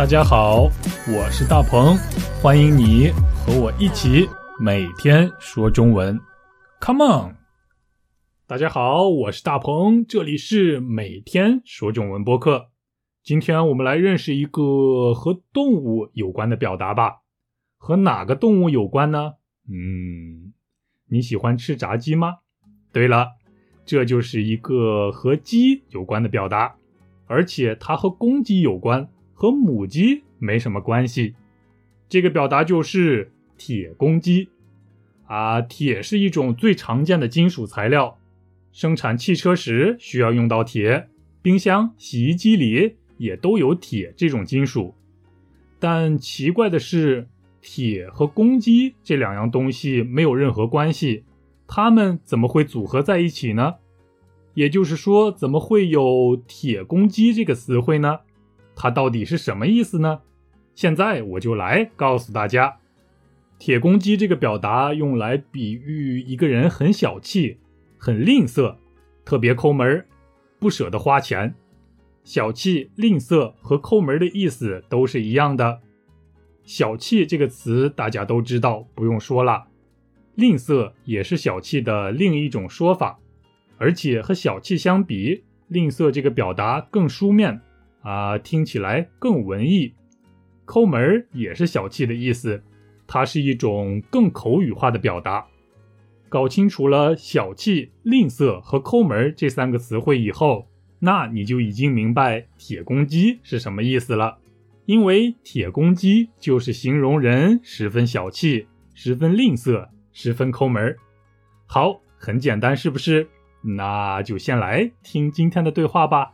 大家好，我是大鹏，欢迎你和我一起每天说中文。Come on！大家好，我是大鹏，这里是每天说中文播客。今天我们来认识一个和动物有关的表达吧。和哪个动物有关呢？嗯，你喜欢吃炸鸡吗？对了，这就是一个和鸡有关的表达，而且它和公鸡有关。和母鸡没什么关系，这个表达就是铁公鸡啊。铁是一种最常见的金属材料，生产汽车时需要用到铁，冰箱、洗衣机里也都有铁这种金属。但奇怪的是，铁和公鸡这两样东西没有任何关系，它们怎么会组合在一起呢？也就是说，怎么会有铁公鸡这个词汇呢？它到底是什么意思呢？现在我就来告诉大家，“铁公鸡”这个表达用来比喻一个人很小气、很吝啬、特别抠门不舍得花钱。小气、吝啬和抠门的意思都是一样的。小气这个词大家都知道，不用说了。吝啬也是小气的另一种说法，而且和小气相比，吝啬这个表达更书面。啊，听起来更文艺。抠门儿也是小气的意思，它是一种更口语化的表达。搞清楚了小气、吝啬和抠门儿这三个词汇以后，那你就已经明白铁公鸡是什么意思了。因为铁公鸡就是形容人十分小气、十分吝啬、十分抠门儿。好，很简单，是不是？那就先来听今天的对话吧。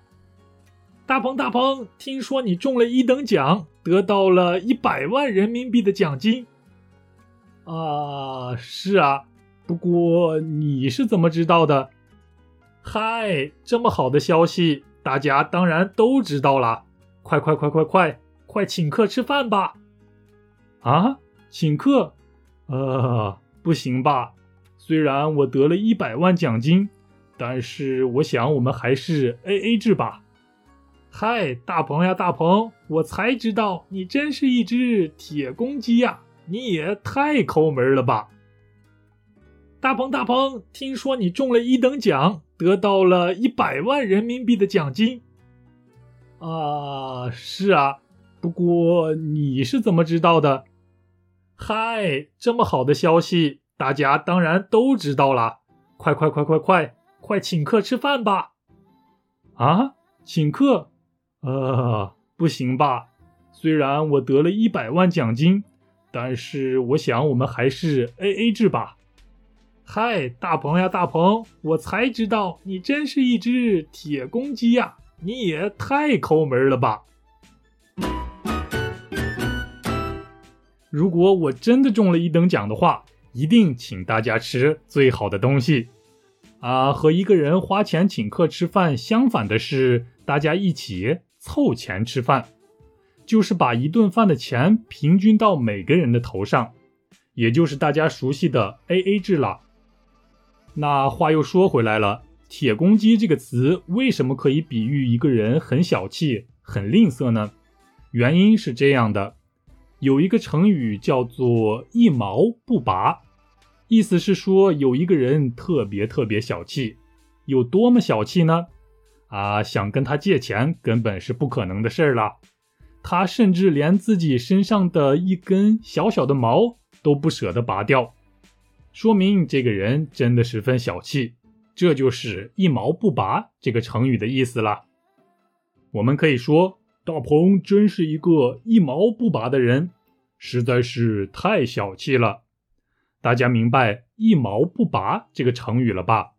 大鹏，大鹏，听说你中了一等奖，得到了一百万人民币的奖金。啊，是啊，不过你是怎么知道的？嗨，这么好的消息，大家当然都知道了。快快快快快，快请客吃饭吧！啊，请客？呃，不行吧？虽然我得了一百万奖金，但是我想我们还是 A A 制吧。嗨，大鹏呀，大鹏，我才知道你真是一只铁公鸡呀！你也太抠门了吧！大鹏，大鹏，听说你中了一等奖，得到了一百万人民币的奖金。啊，是啊，不过你是怎么知道的？嗨，这么好的消息，大家当然都知道了。快快快快快，快请客吃饭吧！啊，请客？呃，不行吧？虽然我得了一百万奖金，但是我想我们还是 A A 制吧。嗨，大鹏呀，大鹏，我才知道你真是一只铁公鸡呀！你也太抠门了吧！如果我真的中了一等奖的话，一定请大家吃最好的东西。啊，和一个人花钱请客吃饭相反的是，大家一起。凑钱吃饭，就是把一顿饭的钱平均到每个人的头上，也就是大家熟悉的 A A 制了。那话又说回来了，“铁公鸡”这个词为什么可以比喻一个人很小气、很吝啬呢？原因是这样的：有一个成语叫做“一毛不拔”，意思是说有一个人特别特别小气，有多么小气呢？啊，想跟他借钱根本是不可能的事儿了。他甚至连自己身上的一根小小的毛都不舍得拔掉，说明这个人真的十分小气。这就是“一毛不拔”这个成语的意思了。我们可以说，大鹏真是一个一毛不拔的人，实在是太小气了。大家明白“一毛不拔”这个成语了吧？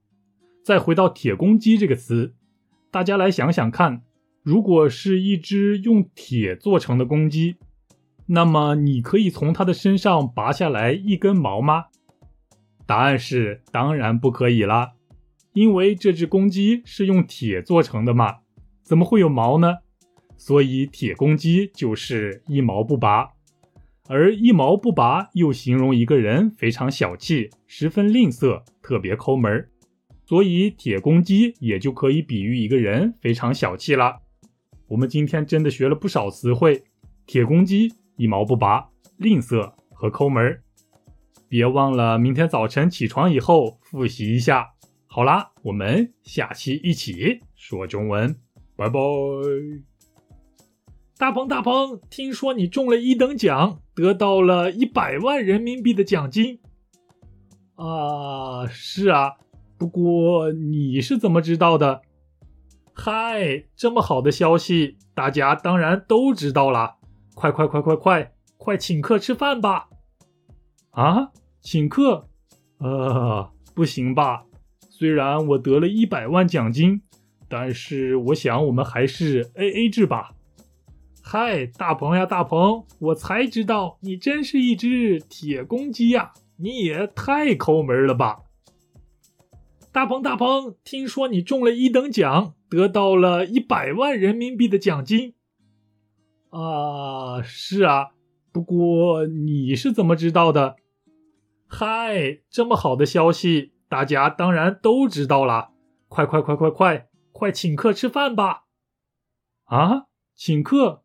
再回到“铁公鸡”这个词。大家来想想看，如果是一只用铁做成的公鸡，那么你可以从它的身上拔下来一根毛吗？答案是当然不可以啦，因为这只公鸡是用铁做成的嘛，怎么会有毛呢？所以铁公鸡就是一毛不拔，而一毛不拔又形容一个人非常小气，十分吝啬，特别抠门儿。所以铁公鸡也就可以比喻一个人非常小气了。我们今天真的学了不少词汇，铁公鸡一毛不拔，吝啬和抠门儿。别忘了明天早晨起床以后复习一下。好啦，我们下期一起说中文，拜拜。大鹏，大鹏，听说你中了一等奖，得到了一百万人民币的奖金。啊，是啊，不过你是怎么知道的？嗨，这么好的消息，大家当然都知道了。快快快快快，快请客吃饭吧！啊，请客？呃，不行吧？虽然我得了一百万奖金，但是我想我们还是 A A 制吧。嗨，大鹏呀，大鹏，我才知道你真是一只铁公鸡呀！你也太抠门了吧！大鹏，大鹏，听说你中了一等奖，得到了一百万人民币的奖金。啊，是啊，不过你是怎么知道的？嗨，这么好的消息，大家当然都知道了。快快快快快快，请客吃饭吧！啊，请客？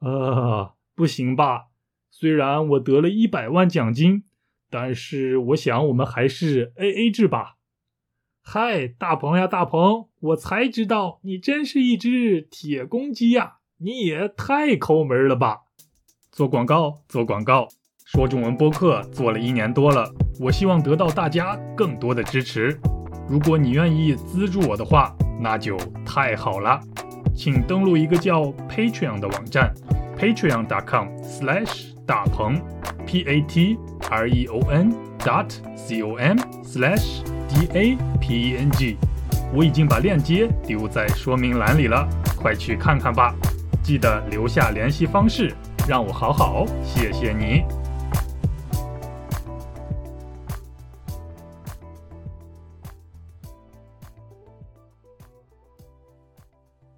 呃，不行吧？虽然我得了一百万奖金，但是我想我们还是 A A 制吧。嗨，大鹏呀，大鹏，我才知道你真是一只铁公鸡呀！你也太抠门了吧！做广告，做广告。说中文播客做了一年多了，我希望得到大家更多的支持。如果你愿意资助我的话，那就太好了。请登录一个叫 Patreon 的网站，patreon.com/slash 大鹏，p a t r e o n dot c o m/slash d a p e n g。我已经把链接丢在说明栏里了，快去看看吧。记得留下联系方式，让我好好谢谢你。